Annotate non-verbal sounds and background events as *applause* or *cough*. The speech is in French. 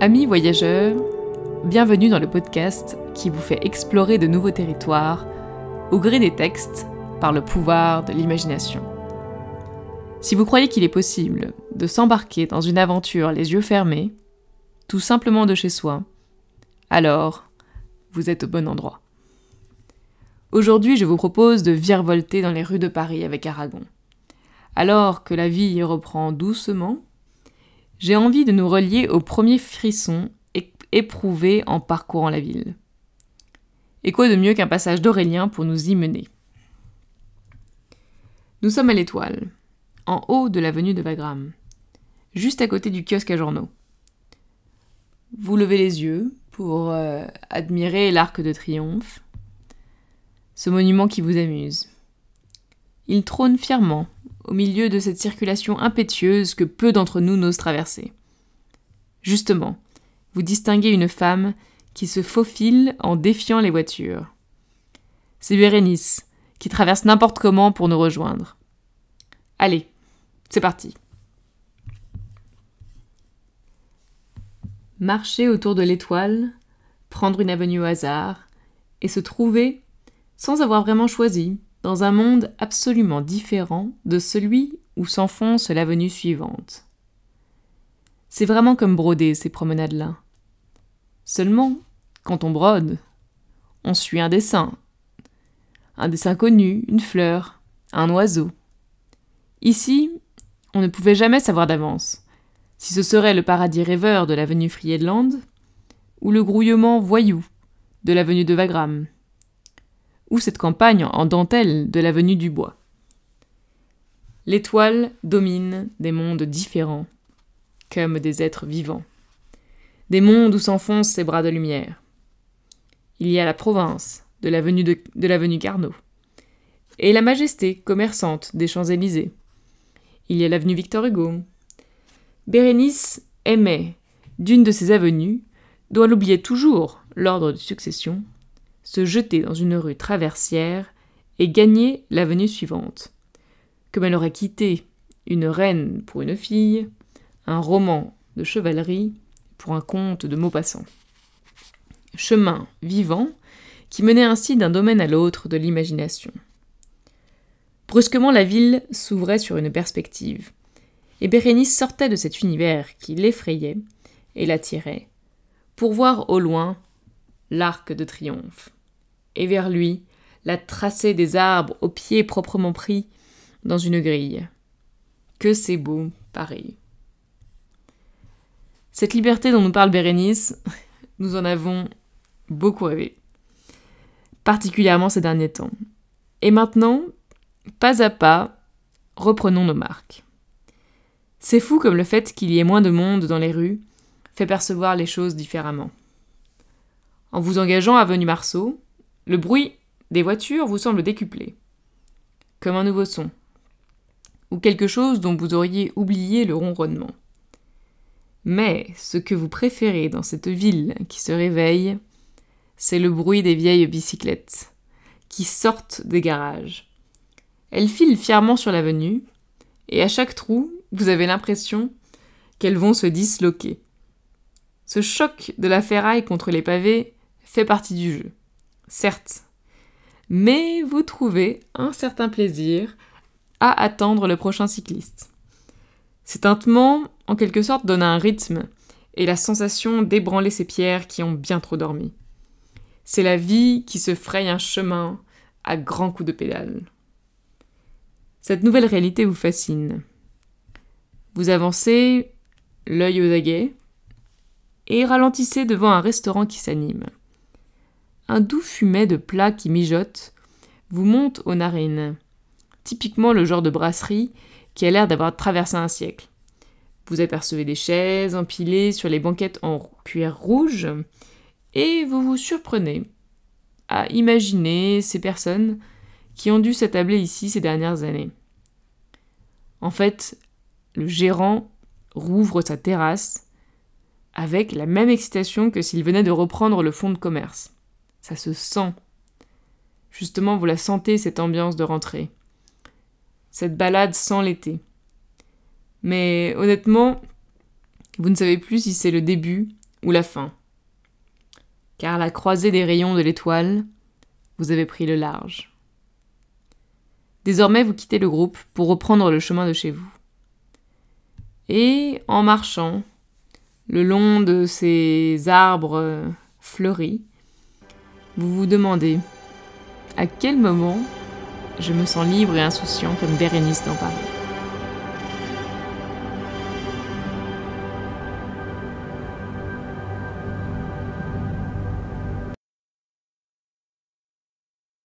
Amis voyageurs, bienvenue dans le podcast qui vous fait explorer de nouveaux territoires au gré des textes par le pouvoir de l'imagination. Si vous croyez qu'il est possible de s'embarquer dans une aventure les yeux fermés, tout simplement de chez soi, alors vous êtes au bon endroit. Aujourd'hui, je vous propose de virevolter dans les rues de Paris avec Aragon. Alors que la vie reprend doucement, j'ai envie de nous relier au premier frisson éprouvé en parcourant la ville. Et quoi de mieux qu'un passage d'Aurélien pour nous y mener Nous sommes à l'Étoile, en haut de l'avenue de Wagram, juste à côté du kiosque à journaux. Vous levez les yeux pour euh, admirer l'Arc de Triomphe, ce monument qui vous amuse. Il trône fièrement au milieu de cette circulation impétueuse que peu d'entre nous n'osent traverser. Justement, vous distinguez une femme qui se faufile en défiant les voitures. C'est Bérénice, qui traverse n'importe comment pour nous rejoindre. Allez, c'est parti. Marcher autour de l'étoile, prendre une avenue au hasard, et se trouver, sans avoir vraiment choisi, dans un monde absolument différent de celui où s'enfonce l'avenue suivante. C'est vraiment comme broder ces promenades-là. Seulement, quand on brode, on suit un dessin. Un dessin connu, une fleur, un oiseau. Ici, on ne pouvait jamais savoir d'avance si ce serait le paradis rêveur de l'avenue Friedland ou le grouillement voyou de l'avenue de Wagram cette campagne en dentelle de l'avenue du Bois. L'étoile domine des mondes différents, comme des êtres vivants, des mondes où s'enfoncent ses bras de lumière. Il y a la province de l'avenue de, de l'avenue Carnot, et la majesté commerçante des Champs-Élysées. Il y a l'avenue Victor Hugo. Bérénice aimait, d'une de ces avenues, dont elle oubliait toujours l'ordre de succession, se jeter dans une rue traversière et gagner l'avenue suivante. Comme elle aurait quitté une reine pour une fille, un roman de chevalerie pour un conte de Maupassant. Chemin vivant qui menait ainsi d'un domaine à l'autre de l'imagination. Brusquement, la ville s'ouvrait sur une perspective, et Bérénice sortait de cet univers qui l'effrayait et l'attirait, pour voir au loin l'arc de triomphe et vers lui la tracée des arbres aux pieds proprement pris dans une grille. Que c'est beau, Paris. Cette liberté dont nous parle Bérénice, *laughs* nous en avons beaucoup rêvé, particulièrement ces derniers temps. Et maintenant, pas à pas, reprenons nos marques. C'est fou comme le fait qu'il y ait moins de monde dans les rues fait percevoir les choses différemment. En vous engageant à Avenue Marceau, le bruit des voitures vous semble décuplé, comme un nouveau son, ou quelque chose dont vous auriez oublié le ronronnement. Mais ce que vous préférez dans cette ville qui se réveille, c'est le bruit des vieilles bicyclettes qui sortent des garages. Elles filent fièrement sur l'avenue, et à chaque trou, vous avez l'impression qu'elles vont se disloquer. Ce choc de la ferraille contre les pavés fait partie du jeu certes, mais vous trouvez un certain plaisir à attendre le prochain cycliste. Ces tintements, en quelque sorte, donnent un rythme et la sensation d'ébranler ces pierres qui ont bien trop dormi. C'est la vie qui se fraye un chemin à grands coups de pédale. Cette nouvelle réalité vous fascine. Vous avancez, l'œil aux aguets, et ralentissez devant un restaurant qui s'anime un doux fumet de plats qui mijotent vous monte aux narines. Typiquement le genre de brasserie qui a l'air d'avoir traversé un siècle. Vous apercevez des chaises empilées sur les banquettes en cuir rouge et vous vous surprenez à imaginer ces personnes qui ont dû s'attabler ici ces dernières années. En fait, le gérant rouvre sa terrasse avec la même excitation que s'il venait de reprendre le fonds de commerce. Ça se sent. Justement, vous la sentez, cette ambiance de rentrée. Cette balade sans l'été. Mais honnêtement, vous ne savez plus si c'est le début ou la fin. Car la croisée des rayons de l'étoile, vous avez pris le large. Désormais, vous quittez le groupe pour reprendre le chemin de chez vous. Et en marchant le long de ces arbres fleuris, vous vous demandez à quel moment je me sens libre et insouciant comme Bérénice dans Paris?